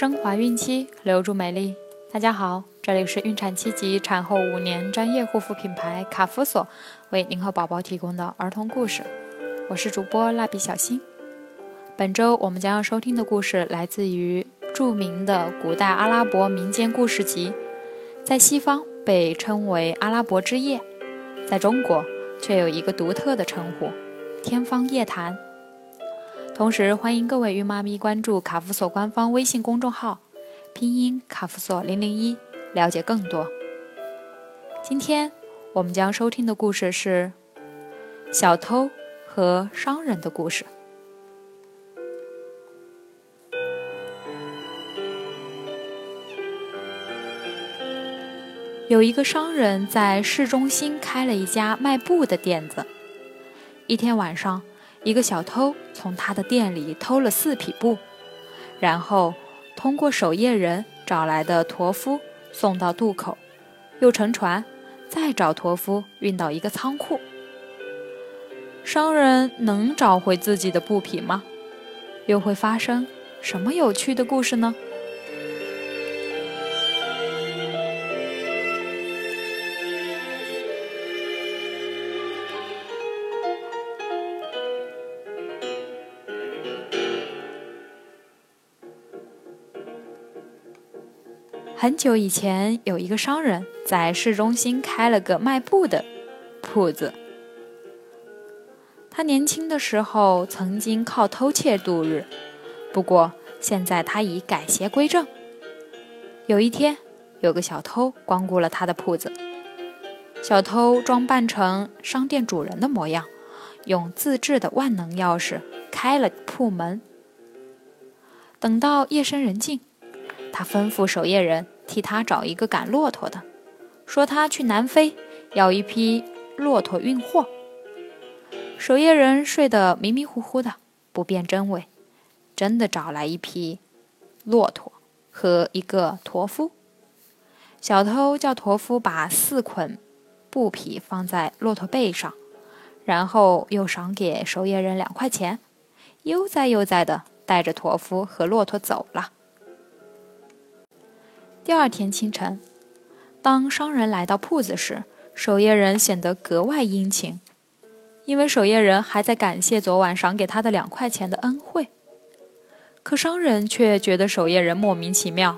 升华孕期，留住美丽。大家好，这里是孕产期及产后五年专业护肤品牌卡夫索为您和宝宝提供的儿童故事。我是主播蜡笔小新。本周我们将要收听的故事来自于著名的古代阿拉伯民间故事集，在西方被称为《阿拉伯之夜》，在中国却有一个独特的称呼——《天方夜谭》。同时，欢迎各位孕妈咪关注卡夫索官方微信公众号，拼音卡夫索零零一，了解更多。今天我们将收听的故事是小偷和商人的故事。有一个商人，在市中心开了一家卖布的店子。一天晚上，一个小偷从他的店里偷了四匹布，然后通过守夜人找来的驼夫送到渡口，又乘船再找驼夫运到一个仓库。商人能找回自己的布匹吗？又会发生什么有趣的故事呢？很久以前，有一个商人，在市中心开了个卖布的铺子。他年轻的时候曾经靠偷窃度日，不过现在他已改邪归正。有一天，有个小偷光顾了他的铺子。小偷装扮成商店主人的模样，用自制的万能钥匙开了铺门。等到夜深人静。他吩咐守夜人替他找一个赶骆驼的，说他去南非要一批骆驼运货。守夜人睡得迷迷糊糊的，不辨真伪，真的找来一匹骆驼和一个驼夫。小偷叫驼夫把四捆布匹放在骆驼背上，然后又赏给守夜人两块钱，悠哉悠哉地带着驼夫和骆驼走了。第二天清晨，当商人来到铺子时，守夜人显得格外殷勤，因为守夜人还在感谢昨晚赏给他的两块钱的恩惠。可商人却觉得守夜人莫名其妙。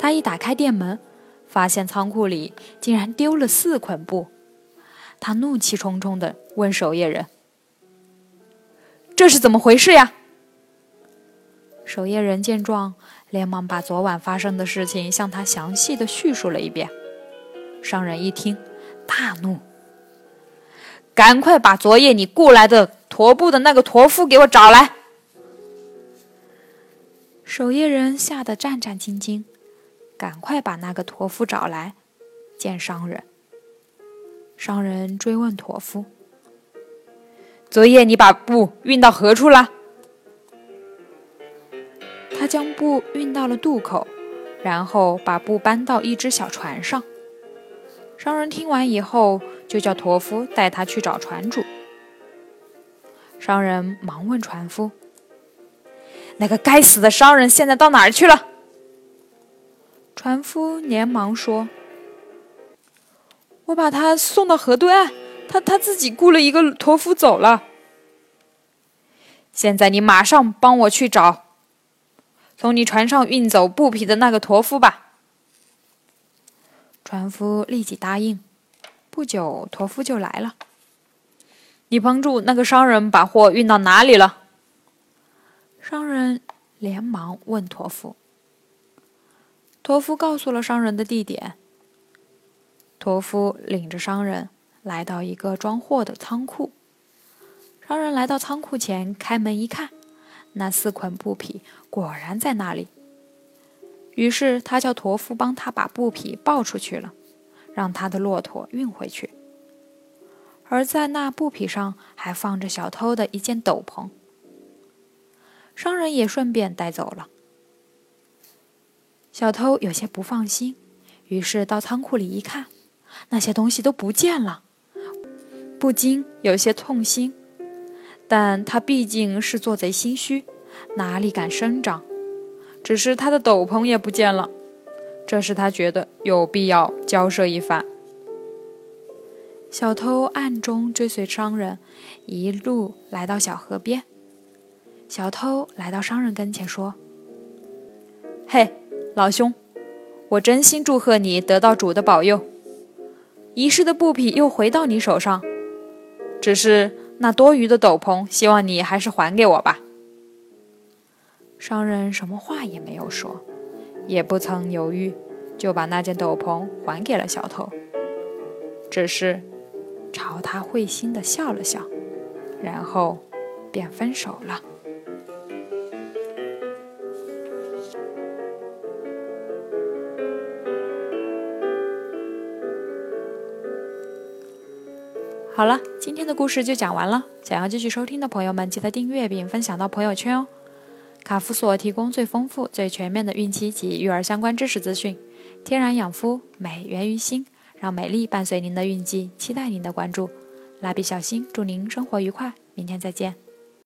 他一打开店门，发现仓库里竟然丢了四捆布，他怒气冲冲地问守夜人：“这是怎么回事呀？”守夜人见状，连忙把昨晚发生的事情向他详细的叙述了一遍。商人一听，大怒：“赶快把昨夜你雇来的驼布的那个驼夫给我找来！”守夜人吓得战战兢兢，赶快把那个驼夫找来见商人。商人追问驼夫：“昨夜你把布运到何处了？”他将布运到了渡口，然后把布搬到一只小船上。商人听完以后，就叫驼夫带他去找船主。商人忙问船夫：“那个该死的商人现在到哪儿去了？”船夫连忙说：“我把他送到河对岸，他他自己雇了一个驼夫走了。现在你马上帮我去找。”从你船上运走布匹的那个驼夫吧。船夫立即答应。不久，驼夫就来了。你帮助那个商人把货运到哪里了？商人连忙问驼夫。驼夫告诉了商人的地点。驼夫领着商人来到一个装货的仓库。商人来到仓库前，开门一看。那四捆布匹果然在那里，于是他叫驼夫帮他把布匹抱出去了，让他的骆驼运回去。而在那布匹上还放着小偷的一件斗篷，商人也顺便带走了。小偷有些不放心，于是到仓库里一看，那些东西都不见了，不禁有些痛心。但他毕竟是做贼心虚，哪里敢声张？只是他的斗篷也不见了。这使他觉得有必要交涉一番。小偷暗中追随商人，一路来到小河边。小偷来到商人跟前说：“嘿，老兄，我真心祝贺你得到主的保佑，遗失的布匹又回到你手上。只是那多余的斗篷，希望你还是还给我吧。”商人什么话也没有说。也不曾犹豫，就把那件斗篷还给了小偷，只是朝他会心的笑了笑，然后便分手了。好了，今天的故事就讲完了。想要继续收听的朋友们，记得订阅并分享到朋友圈哦。卡夫所提供最丰富、最全面的孕期及育儿相关知识资讯，天然养肤，美源于心，让美丽伴随您的孕期，期待您的关注。蜡笔小新，祝您生活愉快，明天再见。